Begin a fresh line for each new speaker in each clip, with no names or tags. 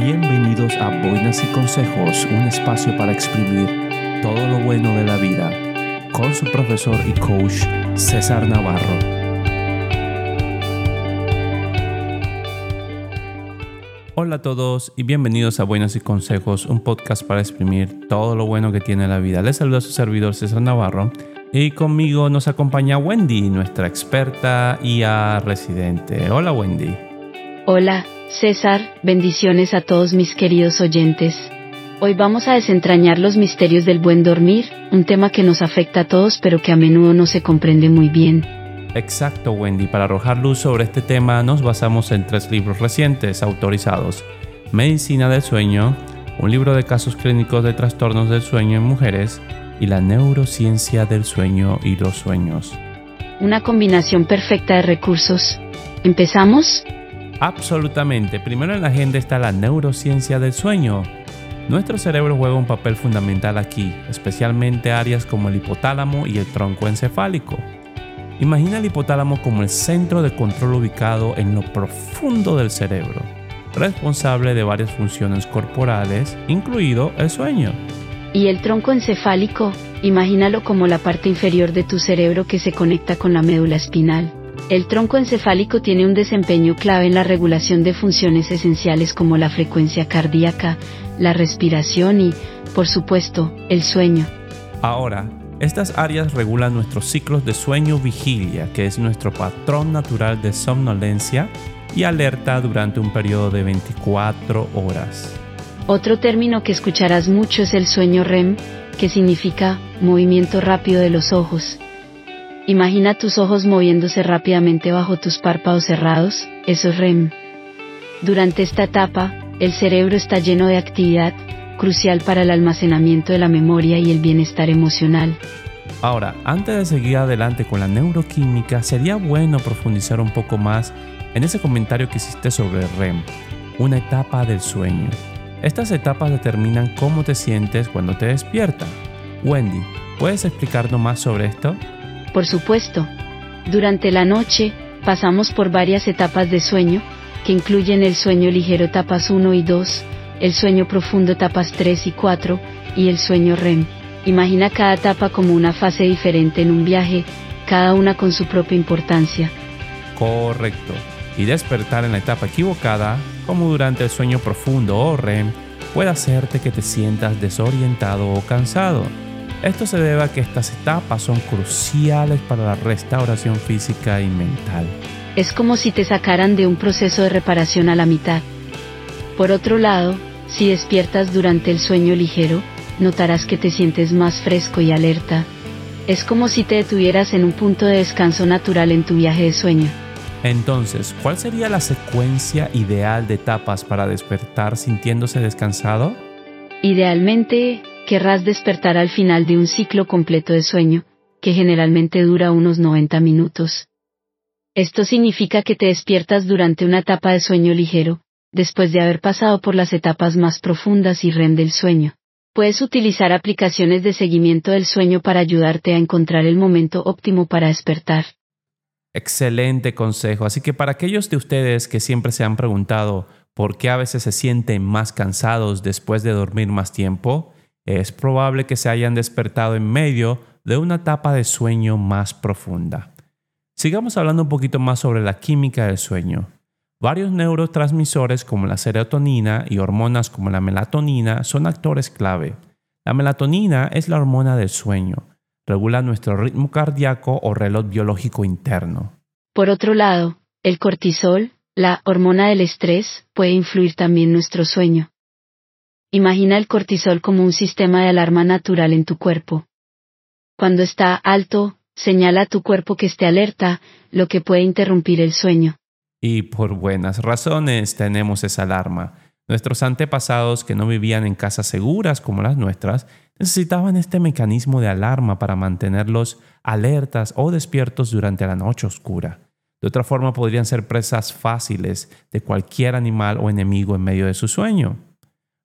Bienvenidos a Boinas y Consejos, un espacio para exprimir todo lo bueno de la vida, con su profesor y coach César Navarro. Hola a todos y bienvenidos a Buenas y Consejos, un podcast para exprimir todo lo bueno que tiene la vida. Les saluda su servidor César Navarro y conmigo nos acompaña Wendy, nuestra experta IA residente. Hola Wendy.
Hola, César, bendiciones a todos mis queridos oyentes. Hoy vamos a desentrañar los misterios del buen dormir, un tema que nos afecta a todos pero que a menudo no se comprende muy bien.
Exacto, Wendy. Para arrojar luz sobre este tema nos basamos en tres libros recientes autorizados. Medicina del sueño, un libro de casos clínicos de trastornos del sueño en mujeres y la neurociencia del sueño y los sueños.
Una combinación perfecta de recursos. ¿Empezamos?
Absolutamente. Primero en la agenda está la neurociencia del sueño. Nuestro cerebro juega un papel fundamental aquí, especialmente áreas como el hipotálamo y el tronco encefálico. Imagina el hipotálamo como el centro de control ubicado en lo profundo del cerebro, responsable de varias funciones corporales, incluido el sueño.
Y el tronco encefálico, imagínalo como la parte inferior de tu cerebro que se conecta con la médula espinal. El tronco encefálico tiene un desempeño clave en la regulación de funciones esenciales como la frecuencia cardíaca, la respiración y, por supuesto, el sueño.
Ahora, estas áreas regulan nuestros ciclos de sueño-vigilia, que es nuestro patrón natural de somnolencia y alerta durante un periodo de 24 horas.
Otro término que escucharás mucho es el sueño REM, que significa movimiento rápido de los ojos. Imagina tus ojos moviéndose rápidamente bajo tus párpados cerrados, eso es REM. Durante esta etapa, el cerebro está lleno de actividad, crucial para el almacenamiento de la memoria y el bienestar emocional.
Ahora, antes de seguir adelante con la neuroquímica, sería bueno profundizar un poco más en ese comentario que hiciste sobre REM, una etapa del sueño. Estas etapas determinan cómo te sientes cuando te despiertas. Wendy, ¿puedes explicarnos más sobre esto?
Por supuesto. Durante la noche, pasamos por varias etapas de sueño, que incluyen el sueño ligero etapas 1 y 2, el sueño profundo etapas 3 y 4, y el sueño REM. Imagina cada etapa como una fase diferente en un viaje, cada una con su propia importancia.
Correcto. Y despertar en la etapa equivocada, como durante el sueño profundo o REM, puede hacerte que te sientas desorientado o cansado. Esto se debe a que estas etapas son cruciales para la restauración física y mental.
Es como si te sacaran de un proceso de reparación a la mitad. Por otro lado, si despiertas durante el sueño ligero, notarás que te sientes más fresco y alerta. Es como si te detuvieras en un punto de descanso natural en tu viaje de sueño.
Entonces, ¿cuál sería la secuencia ideal de etapas para despertar sintiéndose descansado?
Idealmente, querrás despertar al final de un ciclo completo de sueño, que generalmente dura unos 90 minutos. Esto significa que te despiertas durante una etapa de sueño ligero, después de haber pasado por las etapas más profundas y REM del sueño. Puedes utilizar aplicaciones de seguimiento del sueño para ayudarte a encontrar el momento óptimo para despertar.
Excelente consejo. Así que para aquellos de ustedes que siempre se han preguntado por qué a veces se sienten más cansados después de dormir más tiempo, es probable que se hayan despertado en medio de una etapa de sueño más profunda. Sigamos hablando un poquito más sobre la química del sueño. Varios neurotransmisores como la serotonina y hormonas como la melatonina son actores clave. La melatonina es la hormona del sueño, regula nuestro ritmo cardíaco o reloj biológico interno.
Por otro lado, el cortisol, la hormona del estrés, puede influir también nuestro sueño. Imagina el cortisol como un sistema de alarma natural en tu cuerpo. Cuando está alto, señala a tu cuerpo que esté alerta, lo que puede interrumpir el sueño.
Y por buenas razones tenemos esa alarma. Nuestros antepasados que no vivían en casas seguras como las nuestras necesitaban este mecanismo de alarma para mantenerlos alertas o despiertos durante la noche oscura. De otra forma podrían ser presas fáciles de cualquier animal o enemigo en medio de su sueño.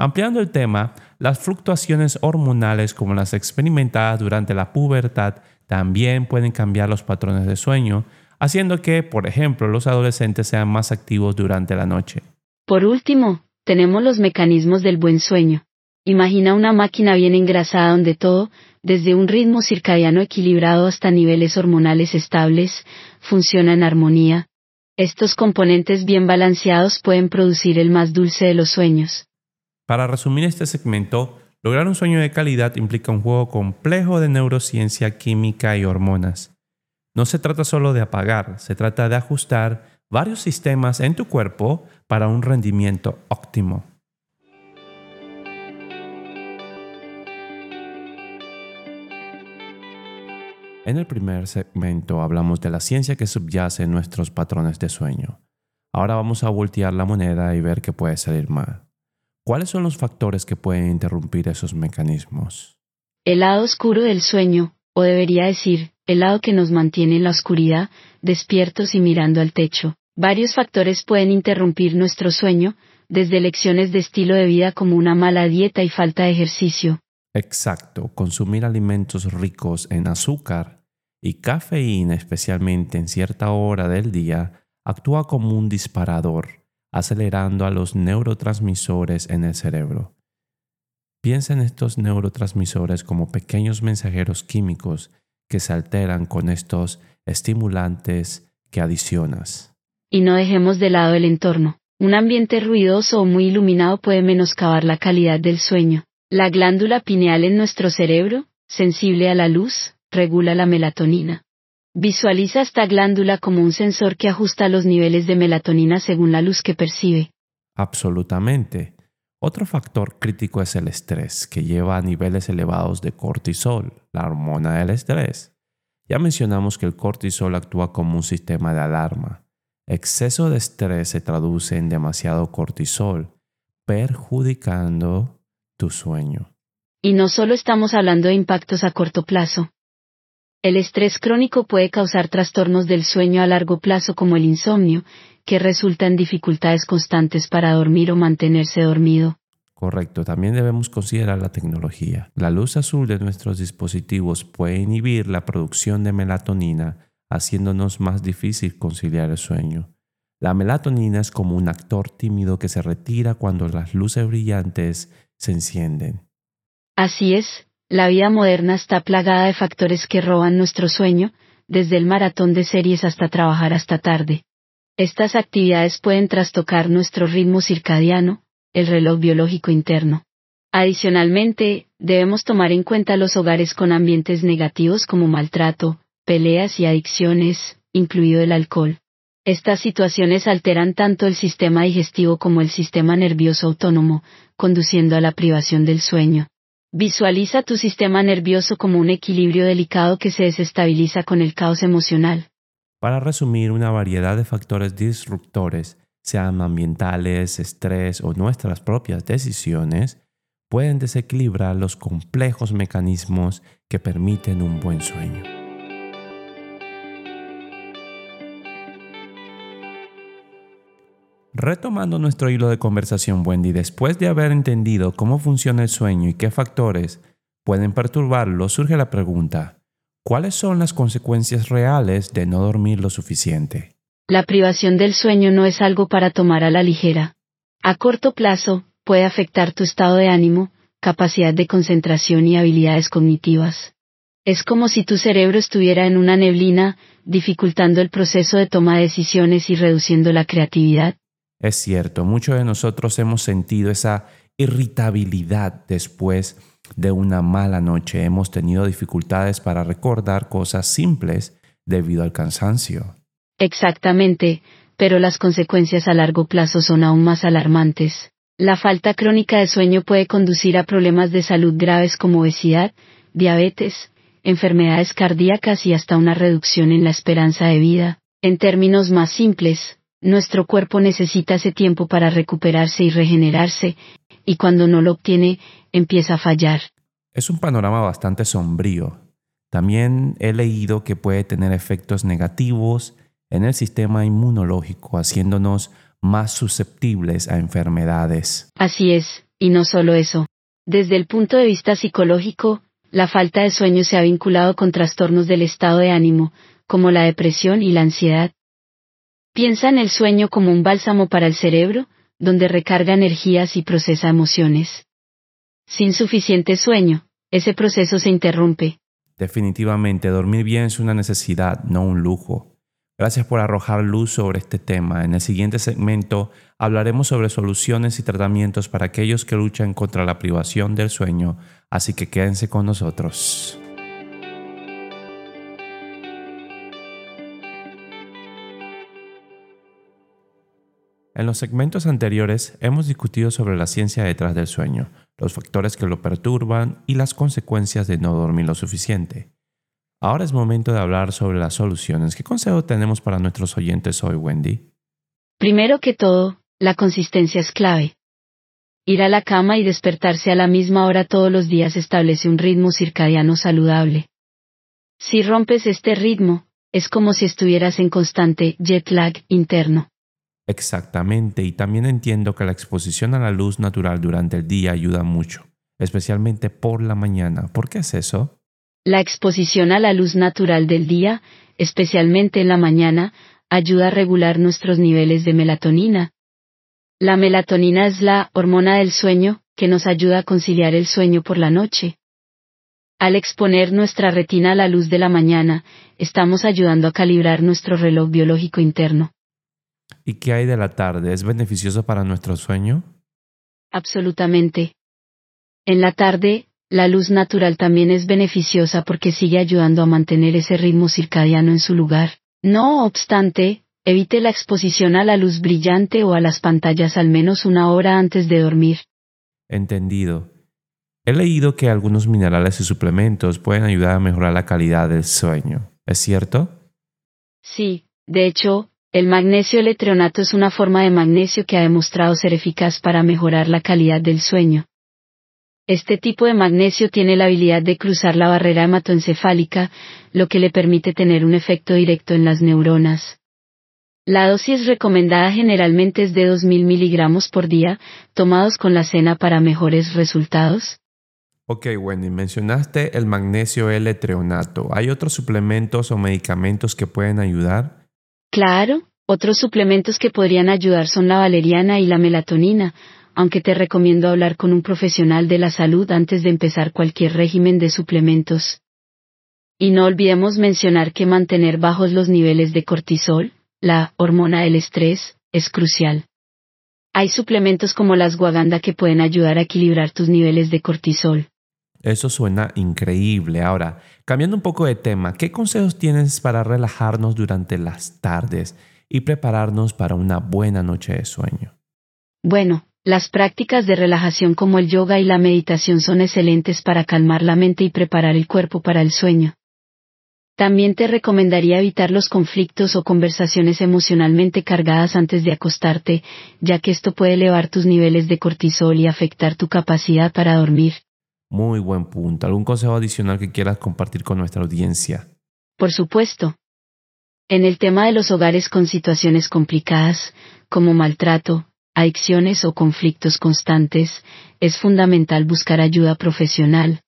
Ampliando el tema, las fluctuaciones hormonales como las experimentadas durante la pubertad también pueden cambiar los patrones de sueño, haciendo que, por ejemplo, los adolescentes sean más activos durante la noche.
Por último, tenemos los mecanismos del buen sueño. Imagina una máquina bien engrasada donde todo, desde un ritmo circadiano equilibrado hasta niveles hormonales estables, funciona en armonía. Estos componentes bien balanceados pueden producir el más dulce de los sueños.
Para resumir este segmento, lograr un sueño de calidad implica un juego complejo de neurociencia, química y hormonas. No se trata solo de apagar, se trata de ajustar varios sistemas en tu cuerpo para un rendimiento óptimo. En el primer segmento hablamos de la ciencia que subyace en nuestros patrones de sueño. Ahora vamos a voltear la moneda y ver qué puede salir mal. ¿Cuáles son los factores que pueden interrumpir esos mecanismos?
El lado oscuro del sueño, o debería decir, el lado que nos mantiene en la oscuridad, despiertos y mirando al techo. Varios factores pueden interrumpir nuestro sueño, desde lecciones de estilo de vida como una mala dieta y falta de ejercicio.
Exacto, consumir alimentos ricos en azúcar y cafeína, especialmente en cierta hora del día, actúa como un disparador, acelerando a los neurotransmisores en el cerebro. Piensa en estos neurotransmisores como pequeños mensajeros químicos que se alteran con estos estimulantes que adicionas.
Y no dejemos de lado el entorno. Un ambiente ruidoso o muy iluminado puede menoscabar la calidad del sueño. La glándula pineal en nuestro cerebro, sensible a la luz, regula la melatonina. Visualiza esta glándula como un sensor que ajusta los niveles de melatonina según la luz que percibe.
Absolutamente. Otro factor crítico es el estrés, que lleva a niveles elevados de cortisol, la hormona del estrés. Ya mencionamos que el cortisol actúa como un sistema de alarma. Exceso de estrés se traduce en demasiado cortisol, perjudicando tu sueño.
Y no solo estamos hablando de impactos a corto plazo. El estrés crónico puede causar trastornos del sueño a largo plazo como el insomnio, que resulta en dificultades constantes para dormir o mantenerse dormido.
Correcto, también debemos considerar la tecnología. La luz azul de nuestros dispositivos puede inhibir la producción de melatonina, haciéndonos más difícil conciliar el sueño. La melatonina es como un actor tímido que se retira cuando las luces brillantes se encienden.
Así es, la vida moderna está plagada de factores que roban nuestro sueño, desde el maratón de series hasta trabajar hasta tarde. Estas actividades pueden trastocar nuestro ritmo circadiano, el reloj biológico interno. Adicionalmente, debemos tomar en cuenta los hogares con ambientes negativos como maltrato, peleas y adicciones, incluido el alcohol. Estas situaciones alteran tanto el sistema digestivo como el sistema nervioso autónomo, conduciendo a la privación del sueño. Visualiza tu sistema nervioso como un equilibrio delicado que se desestabiliza con el caos emocional.
Para resumir, una variedad de factores disruptores, sean ambientales, estrés o nuestras propias decisiones, pueden desequilibrar los complejos mecanismos que permiten un buen sueño. Retomando nuestro hilo de conversación, Wendy, después de haber entendido cómo funciona el sueño y qué factores pueden perturbarlo, surge la pregunta, ¿cuáles son las consecuencias reales de no dormir lo suficiente?
La privación del sueño no es algo para tomar a la ligera. A corto plazo, puede afectar tu estado de ánimo, capacidad de concentración y habilidades cognitivas. Es como si tu cerebro estuviera en una neblina, dificultando el proceso de toma de decisiones y reduciendo la creatividad.
Es cierto, muchos de nosotros hemos sentido esa irritabilidad después de una mala noche. Hemos tenido dificultades para recordar cosas simples debido al cansancio.
Exactamente, pero las consecuencias a largo plazo son aún más alarmantes. La falta crónica de sueño puede conducir a problemas de salud graves como obesidad, diabetes, enfermedades cardíacas y hasta una reducción en la esperanza de vida. En términos más simples, nuestro cuerpo necesita ese tiempo para recuperarse y regenerarse, y cuando no lo obtiene, empieza a fallar.
Es un panorama bastante sombrío. También he leído que puede tener efectos negativos en el sistema inmunológico, haciéndonos más susceptibles a enfermedades.
Así es, y no solo eso. Desde el punto de vista psicológico, la falta de sueño se ha vinculado con trastornos del estado de ánimo, como la depresión y la ansiedad, Piensa en el sueño como un bálsamo para el cerebro, donde recarga energías y procesa emociones. Sin suficiente sueño, ese proceso se interrumpe.
Definitivamente, dormir bien es una necesidad, no un lujo. Gracias por arrojar luz sobre este tema. En el siguiente segmento hablaremos sobre soluciones y tratamientos para aquellos que luchan contra la privación del sueño, así que quédense con nosotros. En los segmentos anteriores hemos discutido sobre la ciencia detrás del sueño, los factores que lo perturban y las consecuencias de no dormir lo suficiente. Ahora es momento de hablar sobre las soluciones. ¿Qué consejo tenemos para nuestros oyentes hoy, Wendy?
Primero que todo, la consistencia es clave. Ir a la cama y despertarse a la misma hora todos los días establece un ritmo circadiano saludable. Si rompes este ritmo, es como si estuvieras en constante jet lag interno.
Exactamente, y también entiendo que la exposición a la luz natural durante el día ayuda mucho, especialmente por la mañana. ¿Por qué es eso?
La exposición a la luz natural del día, especialmente en la mañana, ayuda a regular nuestros niveles de melatonina. La melatonina es la hormona del sueño, que nos ayuda a conciliar el sueño por la noche. Al exponer nuestra retina a la luz de la mañana, estamos ayudando a calibrar nuestro reloj biológico interno.
¿Y qué hay de la tarde? ¿Es beneficioso para nuestro sueño?
Absolutamente. En la tarde, la luz natural también es beneficiosa porque sigue ayudando a mantener ese ritmo circadiano en su lugar. No obstante, evite la exposición a la luz brillante o a las pantallas al menos una hora antes de dormir.
Entendido. He leído que algunos minerales y suplementos pueden ayudar a mejorar la calidad del sueño. ¿Es cierto?
Sí, de hecho, el magnesio letreonato es una forma de magnesio que ha demostrado ser eficaz para mejorar la calidad del sueño. Este tipo de magnesio tiene la habilidad de cruzar la barrera hematoencefálica, lo que le permite tener un efecto directo en las neuronas. La dosis recomendada generalmente es de 2.000 miligramos por día, tomados con la cena para mejores resultados.
Ok, Wendy, mencionaste el magnesio L-treonato. ¿Hay otros suplementos o medicamentos que pueden ayudar?
Claro, otros suplementos que podrían ayudar son la valeriana y la melatonina, aunque te recomiendo hablar con un profesional de la salud antes de empezar cualquier régimen de suplementos. Y no olvidemos mencionar que mantener bajos los niveles de cortisol, la hormona del estrés, es crucial. Hay suplementos como las guaganda que pueden ayudar a equilibrar tus niveles de cortisol.
Eso suena increíble. Ahora, cambiando un poco de tema, ¿qué consejos tienes para relajarnos durante las tardes y prepararnos para una buena noche de sueño?
Bueno, las prácticas de relajación como el yoga y la meditación son excelentes para calmar la mente y preparar el cuerpo para el sueño. También te recomendaría evitar los conflictos o conversaciones emocionalmente cargadas antes de acostarte, ya que esto puede elevar tus niveles de cortisol y afectar tu capacidad para dormir.
Muy buen punto. ¿Algún consejo adicional que quieras compartir con nuestra audiencia?
Por supuesto. En el tema de los hogares con situaciones complicadas, como maltrato, adicciones o conflictos constantes, es fundamental buscar ayuda profesional.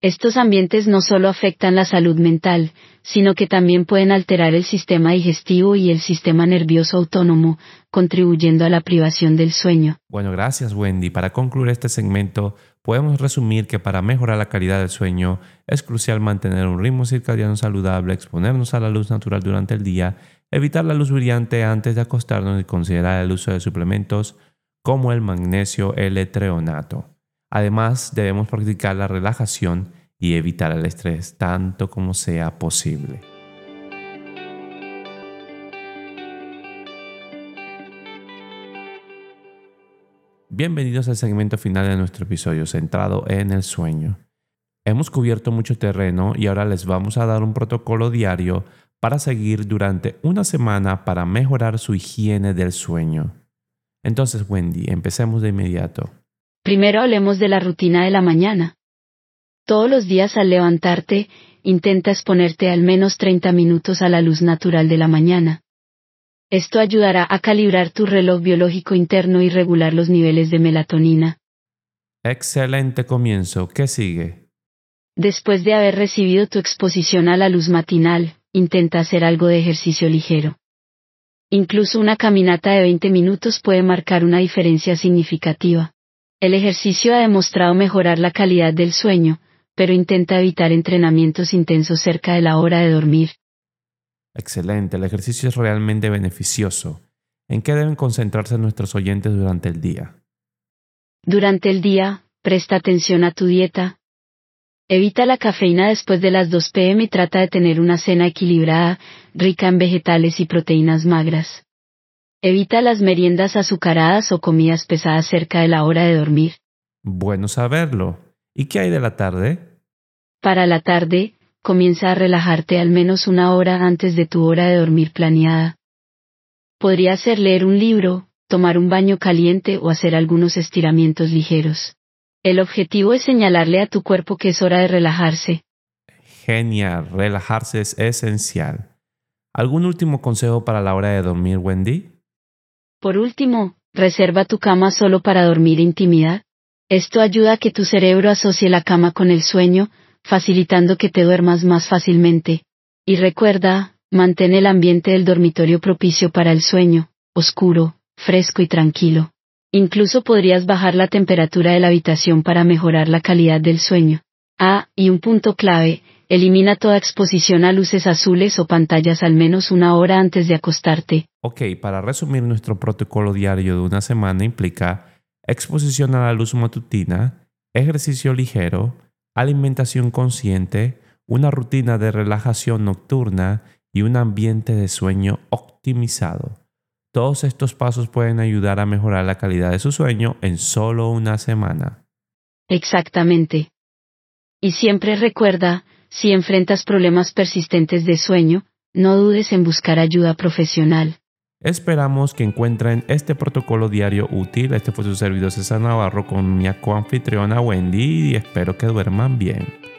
Estos ambientes no solo afectan la salud mental, sino que también pueden alterar el sistema digestivo y el sistema nervioso autónomo, contribuyendo a la privación del sueño.
Bueno, gracias Wendy. Para concluir este segmento, podemos resumir que para mejorar la calidad del sueño es crucial mantener un ritmo circadiano saludable, exponernos a la luz natural durante el día evitar la luz brillante antes de acostarnos y considerar el uso de suplementos como el magnesio L-treonato. Además, debemos practicar la relajación y evitar el estrés tanto como sea posible. Bienvenidos al segmento final de nuestro episodio centrado en el sueño. Hemos cubierto mucho terreno y ahora les vamos a dar un protocolo diario para seguir durante una semana para mejorar su higiene del sueño. Entonces, Wendy, empecemos de inmediato.
Primero hablemos de la rutina de la mañana. Todos los días al levantarte, intenta exponerte al menos 30 minutos a la luz natural de la mañana. Esto ayudará a calibrar tu reloj biológico interno y regular los niveles de melatonina.
Excelente comienzo. ¿Qué sigue?
Después de haber recibido tu exposición a la luz matinal, intenta hacer algo de ejercicio ligero. Incluso una caminata de 20 minutos puede marcar una diferencia significativa. El ejercicio ha demostrado mejorar la calidad del sueño, pero intenta evitar entrenamientos intensos cerca de la hora de dormir.
Excelente, el ejercicio es realmente beneficioso. ¿En qué deben concentrarse nuestros oyentes durante el día?
Durante el día, presta atención a tu dieta. Evita la cafeína después de las 2 pm y trata de tener una cena equilibrada, rica en vegetales y proteínas magras. Evita las meriendas azucaradas o comidas pesadas cerca de la hora de dormir.
Bueno saberlo. ¿Y qué hay de la tarde?
Para la tarde, comienza a relajarte al menos una hora antes de tu hora de dormir planeada. Podría ser leer un libro, tomar un baño caliente o hacer algunos estiramientos ligeros. El objetivo es señalarle a tu cuerpo que es hora de relajarse.
Genial, relajarse es esencial. ¿Algún último consejo para la hora de dormir, Wendy?
Por último, reserva tu cama solo para dormir intimidad. Esto ayuda a que tu cerebro asocie la cama con el sueño, facilitando que te duermas más fácilmente. Y recuerda, mantén el ambiente del dormitorio propicio para el sueño, oscuro, fresco y tranquilo. Incluso podrías bajar la temperatura de la habitación para mejorar la calidad del sueño. Ah, y un punto clave, elimina toda exposición a luces azules o pantallas al menos una hora antes de acostarte.
Ok, para resumir nuestro protocolo diario de una semana implica exposición a la luz matutina, ejercicio ligero, alimentación consciente, una rutina de relajación nocturna y un ambiente de sueño optimizado. Todos estos pasos pueden ayudar a mejorar la calidad de su sueño en solo una semana.
Exactamente. Y siempre recuerda, si enfrentas problemas persistentes de sueño, no dudes en buscar ayuda profesional.
Esperamos que encuentren este protocolo diario útil. Este fue su servidor César Navarro con mi coanfitriona Wendy y espero que duerman bien.